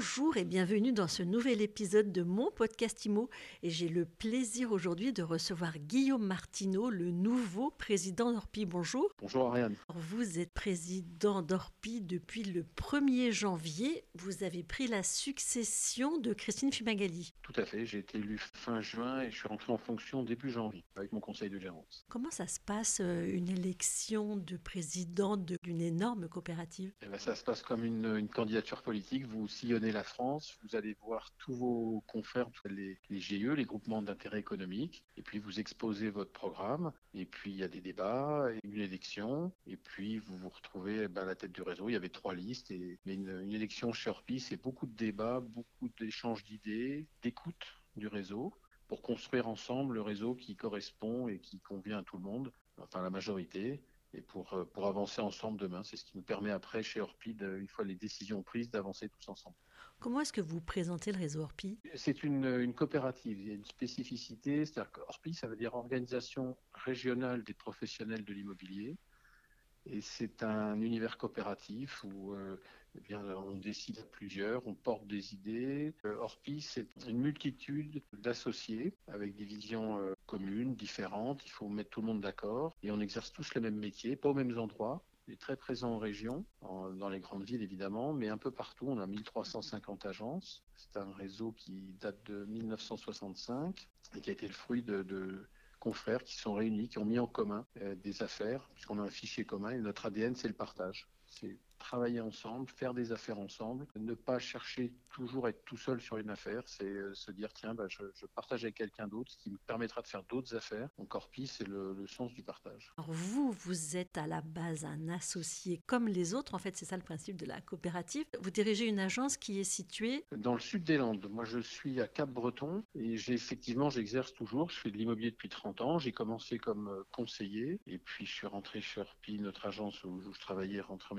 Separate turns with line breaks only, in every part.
Bonjour et bienvenue dans ce nouvel épisode de mon podcast IMO. Et j'ai le plaisir aujourd'hui de recevoir Guillaume Martineau, le nouveau président d'Orpi. Bonjour.
Bonjour Ariane.
Vous êtes président d'Orpi depuis le 1er janvier. Vous avez pris la succession de Christine Fimagali.
Tout à fait. J'ai été élu fin juin et je suis rentré en fonction début janvier avec mon conseil de gérance.
Comment ça se passe euh, une élection de président d'une énorme coopérative?
Eh ben, Ça se passe comme une, une candidature politique. Vous sillonnez la France, vous allez voir tous vos confrères, les, les GIE, les groupements d'intérêt économique, et puis vous exposez votre programme, et puis il y a des débats, une élection, et puis vous vous retrouvez ben, à la tête du réseau. Il y avait trois listes, et une, une élection chez Orpi, c'est beaucoup de débats, beaucoup d'échanges d'idées, d'écoute du réseau pour construire ensemble le réseau qui correspond et qui convient à tout le monde, enfin la majorité, et pour, euh, pour avancer ensemble demain. C'est ce qui nous permet après, chez Orpi, une fois les décisions prises, d'avancer tous ensemble.
Comment est-ce que vous présentez le réseau Orpi
C'est une, une, coopérative. Il y a une spécificité, c'est-à-dire qu'Orpi, ça veut dire Organisation régionale des professionnels de l'immobilier. Et c'est un univers coopératif où euh, eh bien, on décide à plusieurs, on porte des idées. Euh, Orpi, c'est une multitude d'associés avec des visions euh, communes, différentes. Il faut mettre tout le monde d'accord. Et on exerce tous les mêmes métiers, pas aux mêmes endroits. Est très présent en région, dans les grandes villes évidemment, mais un peu partout. On a 1350 agences. C'est un réseau qui date de 1965 et qui a été le fruit de, confrères qui sont réunis, qui ont mis en commun euh, des affaires, puisqu'on a un fichier commun et notre ADN, c'est le partage. Travailler ensemble, faire des affaires ensemble, ne pas chercher toujours être tout seul sur une affaire, c'est euh, se dire tiens, bah, je, je, partage avec quelqu'un d'autre, ce qui me permettra de faire d'autres affaires. Donc Orpi, c'est le, le, sens du partage.
Alors vous, vous êtes à la base un associé comme les autres, en fait c'est ça le principe de la coopérative. Vous dirigez une agence qui est située
dans le sud des Landes. Moi je suis à Cap-Breton et j'ai effectivement, j'exerce toujours, je fais de l'immobilier depuis 30 ans, j'ai commencé comme euh, conseiller et puis je suis rentré chez Orpi, notre agence où, je travaillais rentré en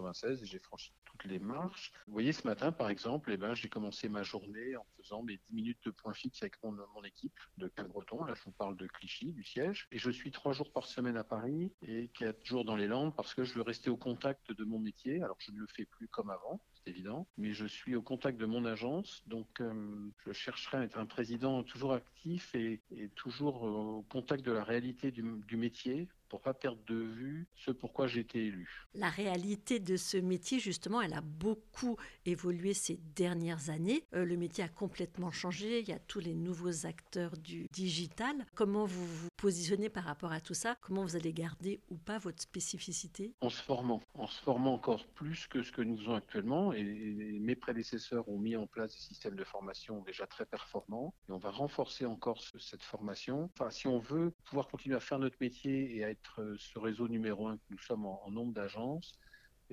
1996 et j'ai franchi toutes les marches. Vous voyez, ce matin, par exemple, eh ben, j'ai commencé ma journée en faisant mes 10 minutes de point fixe avec mon, équipe de Cap-Breton. Là, je vous parle de Clichy, du siège. Et je suis trois jours par semaine à Paris et quatre jours dans les Landes parce que je veux rester au contact de mon métier. Alors, je ne le fais plus comme avant évident, mais je suis au contact de mon agence, donc euh, je chercherai à être un président toujours actif et, toujours au contact de la réalité du métier pour pas perdre de vue ce pourquoi j'ai été élu.
La réalité de ce métier, justement, elle a beaucoup évolué ces dernières années. Euh, le métier a complètement changé. Il y a tous les nouveaux acteurs du digital. Comment vous vous positionnez par rapport à tout ça? Comment vous allez garder ou pas votre spécificité?
En se formant, en se formant encore plus que ce que nous faisons actuellement. Et, et mes prédécesseurs ont mis en place des systèmes de formation déjà très performants. Et on va renforcer encore ce, cette formation. Enfin, si on veut pouvoir continuer à faire notre métier et à être ce réseau numéro un que nous sommes en, en nombre d'agences,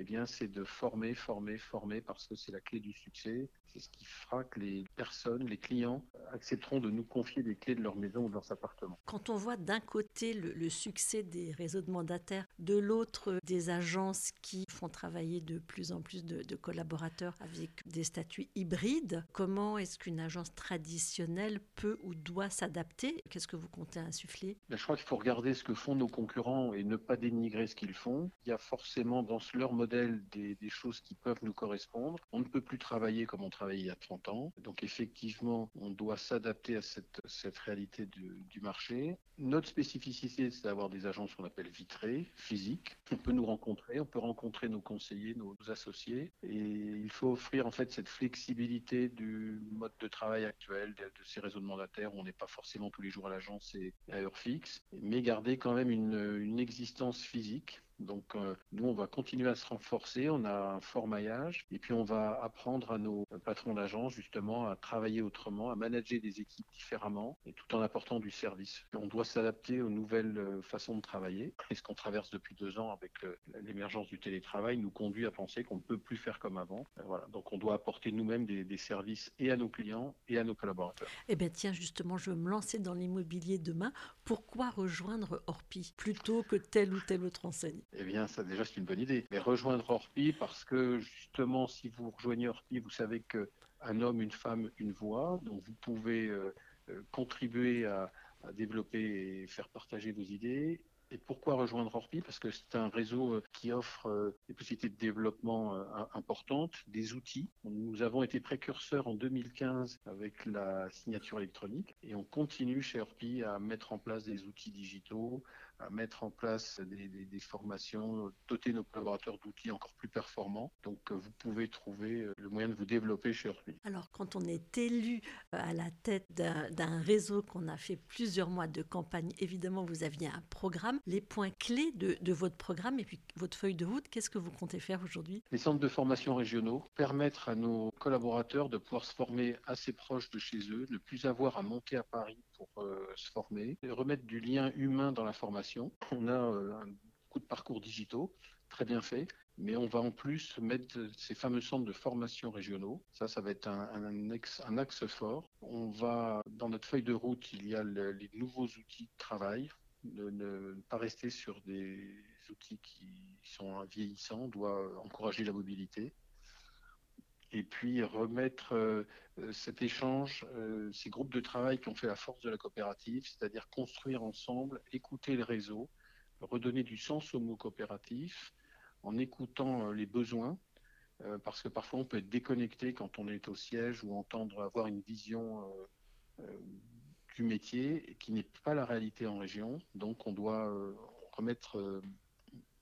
eh bien, c'est de former, former, former, parce que c'est la clé du succès. C'est ce qui fera que les personnes, les clients, accepteront de nous confier des clés de leur maison ou de leurs appartements.
Quand on voit d'un côté le, le, succès des réseaux de mandataires, de l'autre des agences qui font travailler de plus en plus de, de collaborateurs avec des statuts hybrides, comment est-ce qu'une agence traditionnelle peut ou doit s'adapter? Qu'est-ce que vous comptez insuffler?
Ben, Je crois qu'il faut regarder ce que font nos concurrents et ne pas dénigrer ce qu'ils font. Il y a forcément dans leur modèle des, choses qui peuvent nous correspondre. On ne peut plus travailler comme on travaille travaillé il y a 30 ans. Donc effectivement, on doit s'adapter à cette, réalité du, marché. Notre spécificité, c'est d'avoir des agences qu'on appelle vitrées, physiques. On peut nous rencontrer, on peut rencontrer nos conseillers, nos, associés. Et il faut offrir en fait cette flexibilité du mode de travail actuel, de, ces réseaux de mandataires où on n'est pas forcément tous les jours à l'agence et à heure fixe, mais garder quand même une existence physique donc euh, nous, on va continuer à se renforcer, on a un fort maillage, et puis on va apprendre à nos patrons d'agence justement à travailler autrement, à manager des équipes différemment, tout en apportant du service. On doit s'adapter aux nouvelles euh, façons de travailler. Et ce qu'on traverse depuis deux ans avec l'émergence du télétravail nous conduit à penser qu'on ne peut plus faire comme avant. Voilà. Donc on doit apporter nous-mêmes des, des, services et à nos clients et à nos collaborateurs.
Eh bien tiens, justement, je veux me lancer dans l'immobilier demain. Pourquoi rejoindre Orpi plutôt que telle ou telle autre enseigne?
Eh bien, ça déjà c'est une bonne idée. Mais rejoindre Orpi parce que justement, si vous rejoignez Orpi, vous savez que un homme, une femme, une voix, donc vous pouvez euh, contribuer à, à développer et faire partager vos idées. Et pourquoi rejoindre Orpi? Parce que c'est un réseau euh, qui offre euh, des possibilités de développement euh, importantes, des outils. Nous avons été précurseurs en 2015 avec la signature électronique et on continue chez Orpi à mettre en place des outils digitaux, à mettre en place des, formations, doter nos collaborateurs d'outils encore plus performants. Donc vous pouvez trouver le moyen de vous développer chez Orpi.
Alors quand on est élu à la tête d'un réseau qu'on a fait plusieurs mois de campagne, évidemment vous aviez un programme les points clés de, votre programme et puis votre feuille de route. Qu'est-ce que vous comptez faire aujourd'hui?
Les centres de formation régionaux permettre à nos collaborateurs de pouvoir se former assez proche de chez eux, ne plus avoir à monter à Paris pour euh, se former, remettre du lien humain dans la formation. On a euh, un coup de parcours digitaux très bien fait, mais on va en plus mettre ces fameux centres de formation régionaux. Ça, ça va être un, axe, fort. On va, dans notre feuille de route, il y a le, les nouveaux outils de travail ne pas rester sur des outils qui sont vieillissants, doit encourager la mobilité. Et puis remettre euh, cet échange, euh, ces groupes de travail qui ont fait la force de la coopérative, c'est-à-dire construire ensemble, écouter le réseau, redonner du sens au mot coopératif en écoutant euh, les besoins, euh, parce que parfois on peut être déconnecté quand on est au siège ou entendre avoir une vision euh, métier qui n'est pas la réalité en région. Donc on doit euh, remettre euh,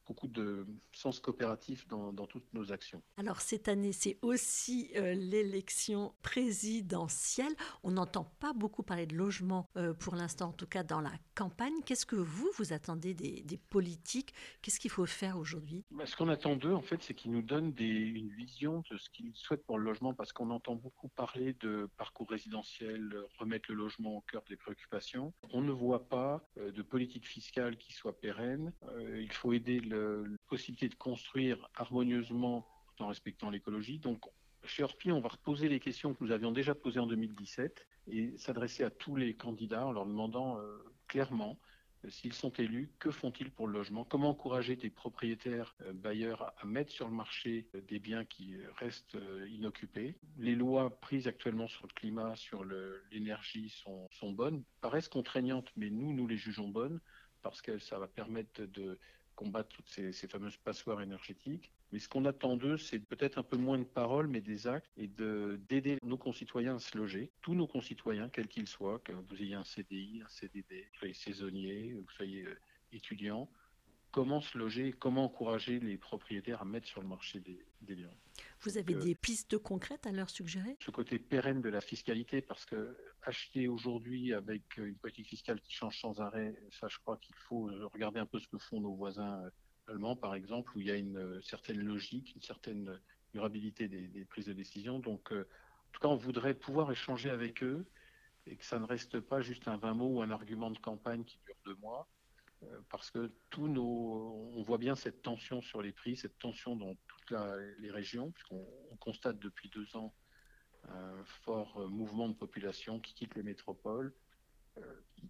beaucoup de sens coopératif dans, dans, toutes nos actions.
Alors cette année, c'est aussi euh, l'élection présidentielle. On n'entend pas beaucoup parler de logement euh, pour l'instant, en tout cas dans la campagne. Qu'est-ce que vous, vous attendez des, des politiques? Qu'est-ce qu'il faut faire aujourd'hui?
Bah, Ce qu'on attend d'eux, en fait, c'est qu'ils nous donnent des, une vision de ce qu'ils souhaitent pour le logement, parce qu'on entend beaucoup parler de parcours résidentiel, remettre le logement au cœur des préoccupations. On ne voit pas euh, de politique fiscale qui soit pérenne. Euh, il faut aider le la possibilité de construire harmonieusement en respectant l'écologie. Donc, chez Orpi, on va reposer les questions que nous avions déjà posées en 2017 et s'adresser à tous les candidats en leur demandant euh, clairement euh, s'ils sont élus, que font-ils pour le logement? Comment encourager des propriétaires euh, bailleurs à, mettre sur le marché euh, des biens qui restent euh, inoccupés? Les lois prises actuellement sur le climat, sur l'énergie sont bonnes, paraissent contraignantes, mais nous, nous les jugeons bonnes parce que ça va permettre de combattre toutes ces, ces fameuses passoires énergétiques. Mais ce qu'on attend d'eux, c'est peut-être un peu moins de paroles, mais des actes et d'aider nos concitoyens à se loger. Tous nos concitoyens, quels qu'ils soient, que vous ayez un CDI, un CDD, que vous soyez saisonnier, que vous soyez euh, étudiant, comment se loger, comment encourager les propriétaires à mettre sur le marché des, des biens.
Vous avez euh, des pistes concrètes à leur suggérer?
Ce côté pérenne de la fiscalité, parce que acheter aujourd'hui avec une politique fiscale qui change sans arrêt, ça je crois qu'il faut regarder un peu ce que font nos voisins allemands, par exemple, où il y a une certaine logique, une certaine durabilité des, des prises de décision. Donc, euh, en tout cas, on voudrait pouvoir échanger avec eux et que ça ne reste pas juste un 20 mots ou un argument de campagne qui dure deux mois, euh, parce que tous nos, on voit bien cette tension sur les prix, cette tension dans toutes les régions, puisqu'on constate depuis deux ans un fort mouvement de population qui quitte les métropoles. Euh,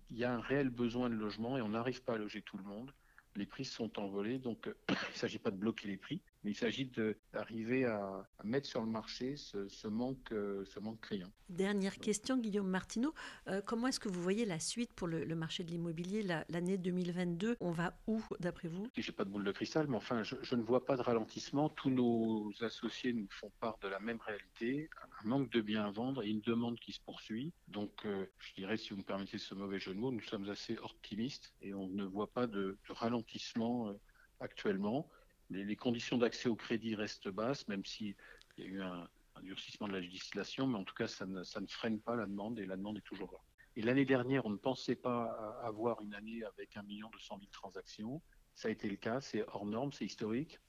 il y a un réel besoin de logement et on n'arrive pas à loger tout le monde les prix sont envolés, donc euh, il ne s'agit pas de bloquer les prix, il s'agit d'arriver à, à, mettre sur le marché ce, ce manque, euh, ce manque criant.
Dernière question, Guillaume Martineau. Euh, comment est-ce que vous voyez la suite pour le, le marché de l'immobilier l'année la, 2022 On va où, d'après vous?
Je n'ai pas de boule de cristal, mais enfin, je, je, ne vois pas de ralentissement. Tous nos associés nous font part de la même réalité, un manque de biens à vendre et une demande qui se poursuit. Donc, euh, je dirais, si vous me permettez ce mauvais jeu de mots, nous sommes assez optimistes et on ne voit pas de, de ralentissement euh, actuellement. Les, conditions d'accès au crédit restent basses, même s'il y a eu un, durcissement de la législation, mais en tout cas, ça ne, freine pas la demande et la demande est toujours là. Et l'année dernière, on ne pensait pas avoir une année avec un million deux cent mille transactions. Ça a été le cas, c'est hors norme, c'est historique.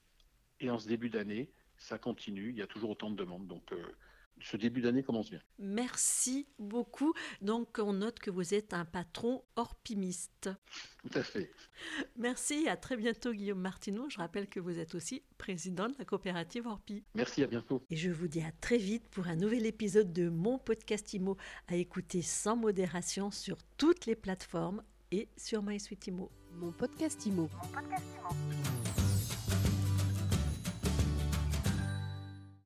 Et en ce début d'année, ça continue, il y a toujours autant de demandes. Donc, euh, ce début d'année commence bien.
Merci beaucoup. Donc, on note que vous êtes un patron orpimiste.
Tout à fait.
Merci. À très bientôt, Guillaume Martineau. Je rappelle que vous êtes aussi président de la coopérative Orpi.
Merci, à bientôt.
Et je vous dis à très vite pour un nouvel épisode de mon podcast IMO à écouter sans modération sur toutes les plateformes et sur MySuite IMO.
Mon podcast IMO. Mon podcast IMO.